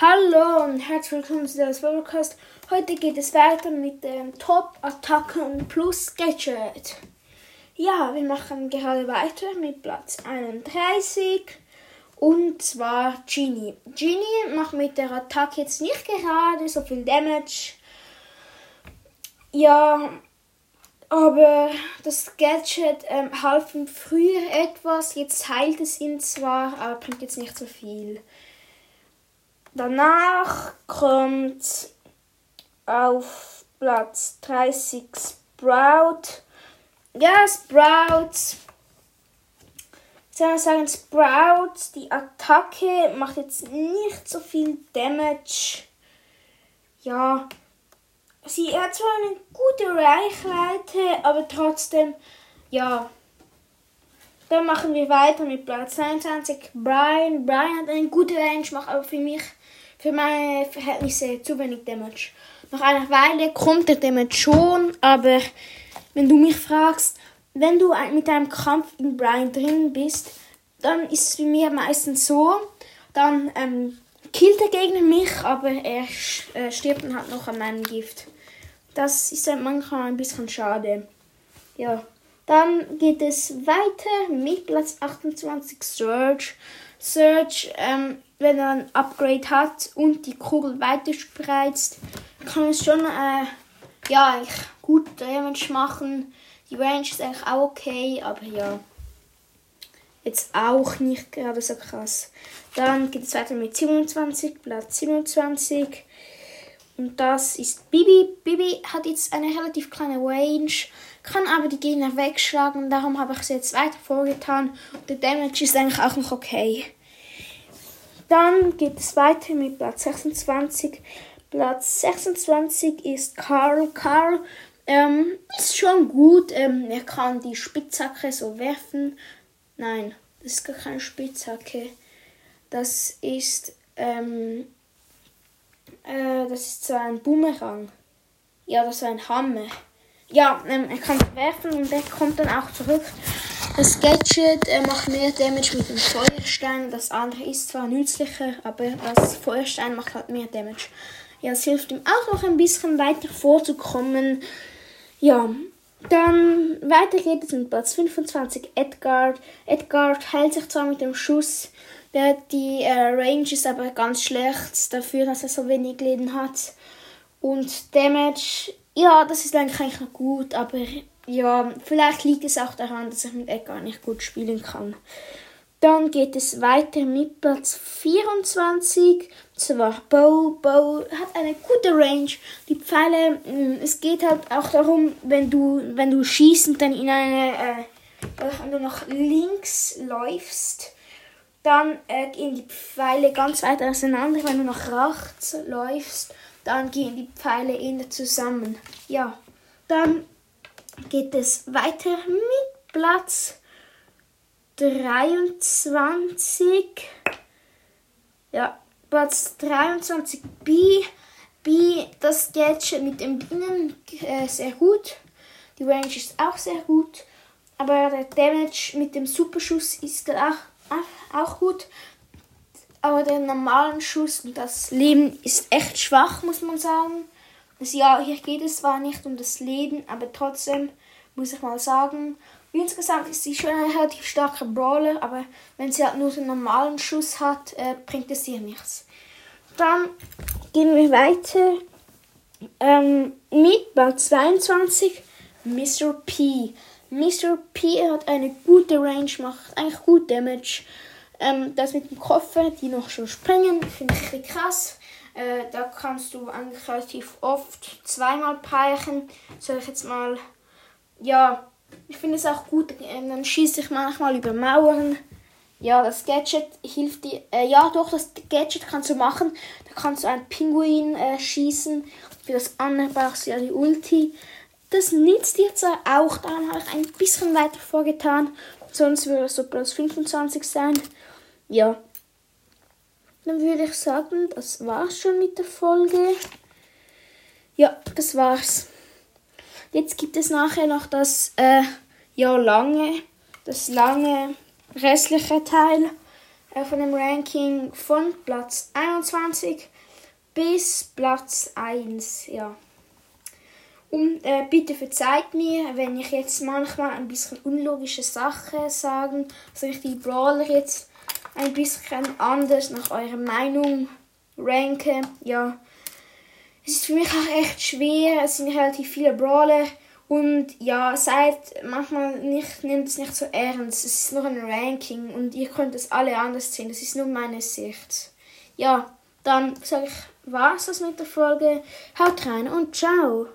Hallo und herzlich willkommen zu das Podcast. Heute geht es weiter mit dem Top Attacken Plus Gadget. Ja, wir machen gerade weiter mit Platz 31 und zwar Genie. Genie macht mit der Attacke jetzt nicht gerade so viel Damage. Ja, aber das Gadget ähm, half ihm früher etwas, jetzt heilt es ihn zwar, aber bringt jetzt nicht so viel. Danach kommt auf Platz 30 Sprout. Ja, Sprout. Soll man sagen, Sprout, die Attacke macht jetzt nicht so viel Damage. Ja, sie hat zwar eine gute Reichweite, aber trotzdem, ja. Dann machen wir weiter mit Platz 22. Brian. Brian hat eine gute Range, macht aber für mich für meine Verhältnisse zu wenig Damage. Nach einer Weile kommt der Damage schon, aber wenn du mich fragst, wenn du mit einem Kampf in Brian drin bist, dann ist es für mich meistens so, dann ähm, killt der Gegner mich, aber er äh, stirbt dann halt noch an meinem Gift. Das ist halt manchmal ein bisschen schade. Ja. Dann geht es weiter mit Platz 28 Surge. Surge ähm, wenn er ein Upgrade hat und die Kugel weiter spreizt, kann es schon äh, ja, eigentlich gut Damage machen. Die Range ist eigentlich auch okay, aber ja, jetzt auch nicht gerade so krass. Dann geht es weiter mit 27, Platz 27. Und das ist Bibi. Bibi hat jetzt eine relativ kleine Range, kann aber die Gegner wegschlagen. Darum habe ich sie jetzt weiter vorgetan. Und der Damage ist eigentlich auch noch okay. Dann geht es weiter mit Platz 26. Platz 26 ist Carl. Carl ähm, ist schon gut. Ähm, er kann die Spitzhacke so werfen. Nein, das ist gar keine Spitzhacke. Das ist, ähm, äh, das ist so ein Boomerang. Ja, das ist ein Hammer. Ja, ähm, er kann werfen und der kommt dann auch zurück. Das Gadget äh, macht mehr Damage mit dem Feuerstein. Das andere ist zwar nützlicher, aber das Feuerstein macht halt mehr Damage. Ja, es hilft ihm auch noch ein bisschen weiter vorzukommen. Ja, dann weiter geht es mit Platz 25 Edgar. Edgar heilt sich zwar mit dem Schuss, der, die äh, Range ist aber ganz schlecht dafür, dass er so wenig Leben hat. Und Damage, ja, das ist eigentlich noch gut, aber ja, vielleicht liegt es auch daran, dass ich mit Edgar nicht gut spielen kann. Dann geht es weiter mit Platz 24. Zwar Bow. Bow hat eine gute Range. Die Pfeile, mm, es geht halt auch darum, wenn du, wenn du schießen dann in eine, äh, wenn du nach links läufst, dann äh, gehen die Pfeile ganz weit auseinander. Wenn du nach rechts läufst, dann gehen die Pfeile eher zusammen. Ja, dann geht es weiter mit Platz 23. Ja, Platz 23 B. B, das Gadget mit den Bienen äh, sehr gut. Die Range ist auch sehr gut. Aber der Damage mit dem Superschuss ist auch, auch gut. Aber der normalen Schuss und das Leben ist echt schwach, muss man sagen. Also ja, hier geht es zwar nicht um das Leben, aber trotzdem muss ich mal sagen, insgesamt ist sie schon ein relativ starker Brawler, aber wenn sie halt nur den normalen Schuss hat, äh, bringt es ihr nichts. Dann gehen wir weiter ähm, mit Band 22, Mr. P. Mr. P hat eine gute Range, macht eigentlich gut Damage. Ähm, das mit dem Koffer, die noch schon springen, finde ich richtig krass. Äh, da kannst du eigentlich relativ oft zweimal peichen. Soll ich jetzt mal. Ja, ich finde es auch gut. Äh, dann schieße ich manchmal über Mauern. Ja, das Gadget hilft dir. Äh, ja, doch, das Gadget kannst du machen. Da kannst du einen Pinguin äh, schießen. Für das andere brauchst du ja die Ulti. Das nützt zwar auch, da habe ich ein bisschen weiter vorgetan. Sonst würde es so plus 25 sein. Ja, dann würde ich sagen, das war's schon mit der Folge. Ja, das war's. Jetzt gibt es nachher noch das, äh, ja, lange, das lange restliche Teil. äh, von dem Ranking von Platz 21 bis Platz 1. Ja. Und äh, bitte verzeiht mir, wenn ich jetzt manchmal ein bisschen unlogische Sachen sage, also ich die Brawler jetzt ein bisschen anders nach eurer Meinung ranke. Ja, es ist für mich auch echt schwer. Es sind relativ viele Brawler und ja, seid manchmal nicht, nehmt es nicht so ernst. Es ist nur ein Ranking und ihr könnt es alle anders sehen. Das ist nur meine Sicht. Ja, dann sage ich, was das mit der Folge. Haut rein und ciao.